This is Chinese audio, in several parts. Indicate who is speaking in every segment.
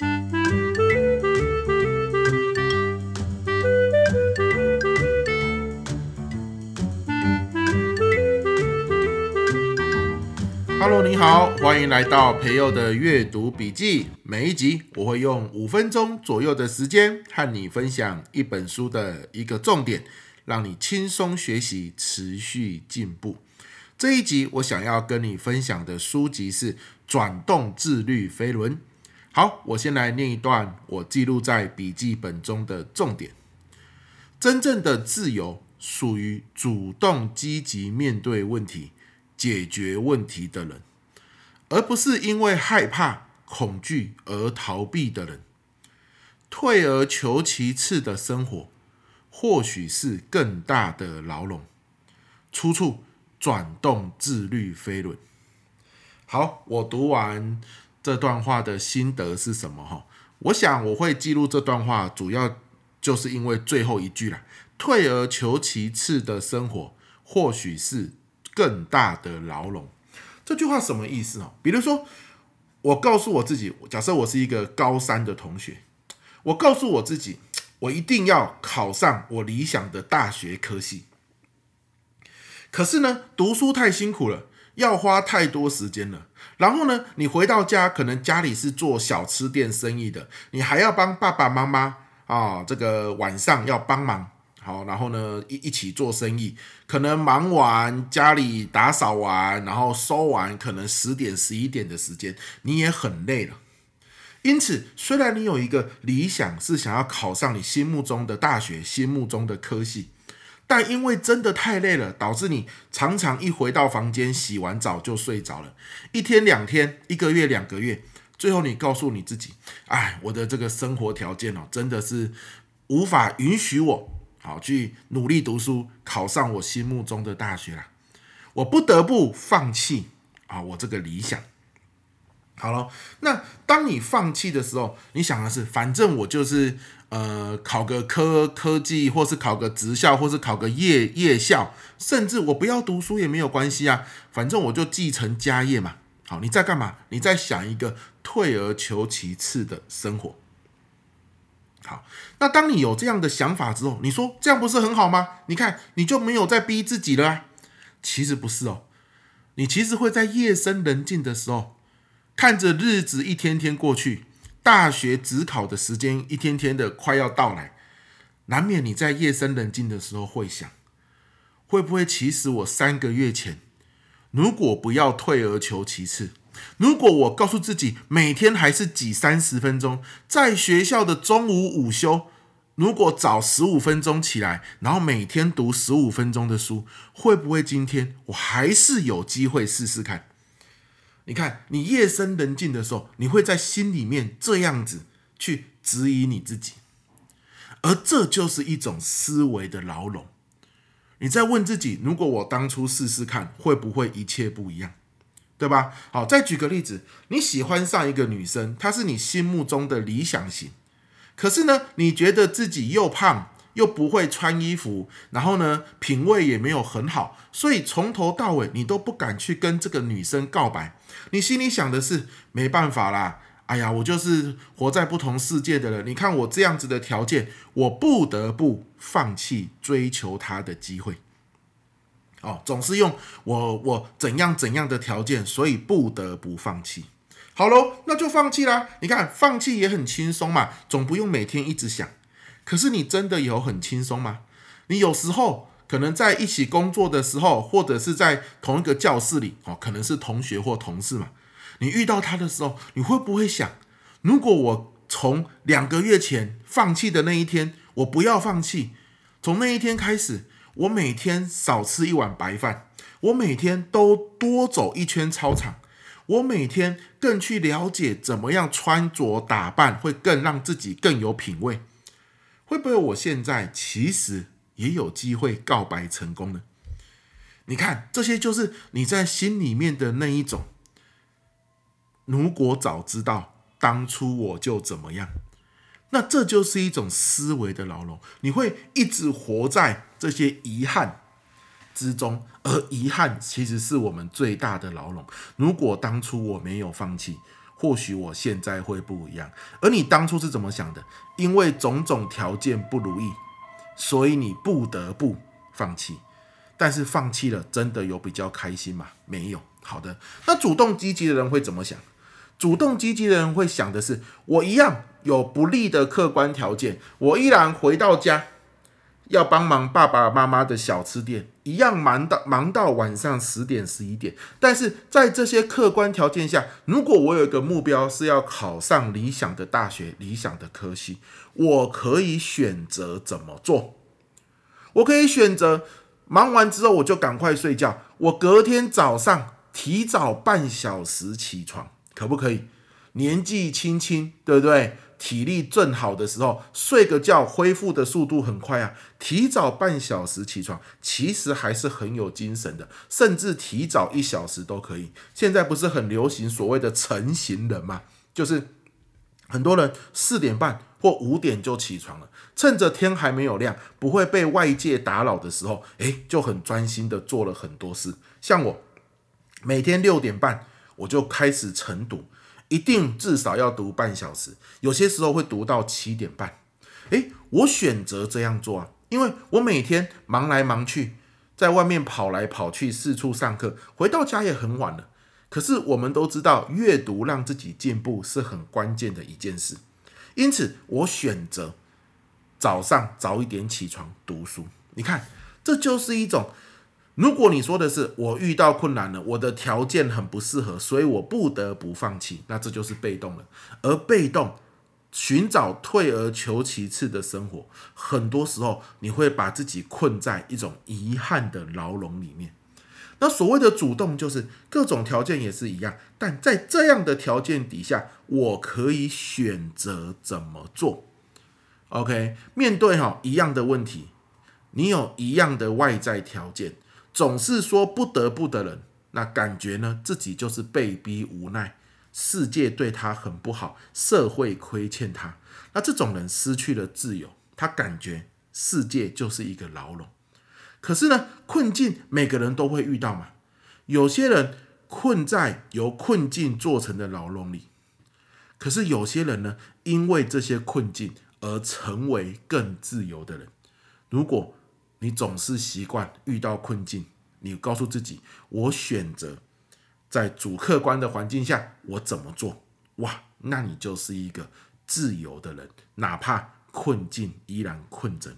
Speaker 1: Hello，你好，欢迎来到培佑的阅读笔记。每一集我会用五分钟左右的时间和你分享一本书的一个重点，让你轻松学习，持续进步。这一集我想要跟你分享的书籍是《转动自律飞轮》。好，我先来念一段我记录在笔记本中的重点：真正的自由属于主动积极面对问题、解决问题的人，而不是因为害怕、恐惧而逃避的人。退而求其次的生活，或许是更大的牢笼。出处。转动自律飞轮。好，我读完这段话的心得是什么？哈，我想我会记录这段话，主要就是因为最后一句了。退而求其次的生活，或许是更大的牢笼。这句话什么意思？比如说，我告诉我自己，假设我是一个高三的同学，我告诉我自己，我一定要考上我理想的大学科系。可是呢，读书太辛苦了，要花太多时间了。然后呢，你回到家，可能家里是做小吃店生意的，你还要帮爸爸妈妈啊、哦，这个晚上要帮忙。好，然后呢，一一起做生意，可能忙完家里打扫完，然后收完，可能十点十一点的时间，你也很累了。因此，虽然你有一个理想，是想要考上你心目中的大学，心目中的科系。但因为真的太累了，导致你常常一回到房间洗完澡就睡着了，一天两天，一个月两个月，最后你告诉你自己，哎，我的这个生活条件哦，真的是无法允许我好去努力读书，考上我心目中的大学了，我不得不放弃啊，我这个理想。好了，那当你放弃的时候，你想的是，反正我就是呃考个科科技，或是考个职校，或是考个夜夜校，甚至我不要读书也没有关系啊，反正我就继承家业嘛。好，你在干嘛？你在想一个退而求其次的生活。好，那当你有这样的想法之后，你说这样不是很好吗？你看你就没有在逼自己了啊。其实不是哦，你其实会在夜深人静的时候。看着日子一天天过去，大学指考的时间一天天的快要到来，难免你在夜深人静的时候会想，会不会其实我三个月前，如果不要退而求其次，如果我告诉自己每天还是挤三十分钟，在学校的中午午休，如果早十五分钟起来，然后每天读十五分钟的书，会不会今天我还是有机会试试看？你看，你夜深人静的时候，你会在心里面这样子去质疑你自己，而这就是一种思维的牢笼。你在问自己：如果我当初试试看，会不会一切不一样？对吧？好，再举个例子，你喜欢上一个女生，她是你心目中的理想型，可是呢，你觉得自己又胖。又不会穿衣服，然后呢，品味也没有很好，所以从头到尾你都不敢去跟这个女生告白。你心里想的是没办法啦，哎呀，我就是活在不同世界的人。你看我这样子的条件，我不得不放弃追求她的机会。哦，总是用我我怎样怎样的条件，所以不得不放弃。好喽，那就放弃啦。你看，放弃也很轻松嘛，总不用每天一直想。可是你真的有很轻松吗？你有时候可能在一起工作的时候，或者是在同一个教室里，哦，可能是同学或同事嘛。你遇到他的时候，你会不会想，如果我从两个月前放弃的那一天，我不要放弃，从那一天开始，我每天少吃一碗白饭，我每天都多走一圈操场，我每天更去了解怎么样穿着打扮会更让自己更有品味。会不会我现在其实也有机会告白成功呢？你看，这些就是你在心里面的那一种。如果早知道当初我就怎么样，那这就是一种思维的牢笼。你会一直活在这些遗憾之中，而遗憾其实是我们最大的牢笼。如果当初我没有放弃，或许我现在会不一样。而你当初是怎么想的？因为种种条件不如意，所以你不得不放弃。但是放弃了，真的有比较开心吗？没有。好的，那主动积极的人会怎么想？主动积极的人会想的是：我一样有不利的客观条件，我依然回到家。要帮忙爸爸妈妈的小吃店，一样忙到忙到晚上十点十一点。但是在这些客观条件下，如果我有一个目标是要考上理想的大学、理想的科系，我可以选择怎么做？我可以选择忙完之后我就赶快睡觉，我隔天早上提早半小时起床，可不可以？年纪轻轻，对不对？体力正好的时候，睡个觉，恢复的速度很快啊！提早半小时起床，其实还是很有精神的，甚至提早一小时都可以。现在不是很流行所谓的晨型人吗？就是很多人四点半或五点就起床了，趁着天还没有亮，不会被外界打扰的时候，诶，就很专心的做了很多事。像我，每天六点半我就开始晨读。一定至少要读半小时，有些时候会读到七点半。诶，我选择这样做啊，因为我每天忙来忙去，在外面跑来跑去，四处上课，回到家也很晚了。可是我们都知道，阅读让自己进步是很关键的一件事，因此我选择早上早一点起床读书。你看，这就是一种。如果你说的是我遇到困难了，我的条件很不适合，所以我不得不放弃，那这就是被动了。而被动寻找退而求其次的生活，很多时候你会把自己困在一种遗憾的牢笼里面。那所谓的主动，就是各种条件也是一样，但在这样的条件底下，我可以选择怎么做。OK，面对哈一样的问题，你有一样的外在条件。总是说不得不的人，那感觉呢，自己就是被逼无奈，世界对他很不好，社会亏欠他，那这种人失去了自由，他感觉世界就是一个牢笼。可是呢，困境每个人都会遇到嘛，有些人困在由困境做成的牢笼里，可是有些人呢，因为这些困境而成为更自由的人。如果你总是习惯遇到困境，你告诉自己：“我选择在主客观的环境下，我怎么做？”哇，那你就是一个自由的人，哪怕困境依然困着你，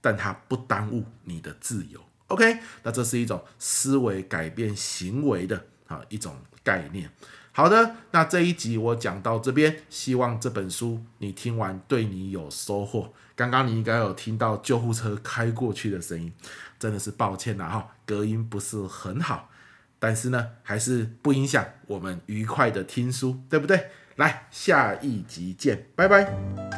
Speaker 1: 但它不耽误你的自由。OK，那这是一种思维改变行为的啊一种概念。好的，那这一集我讲到这边，希望这本书你听完对你有收获。刚刚你应该有听到救护车开过去的声音，真的是抱歉了哈，隔音不是很好，但是呢，还是不影响我们愉快的听书，对不对？来，下一集见，拜拜。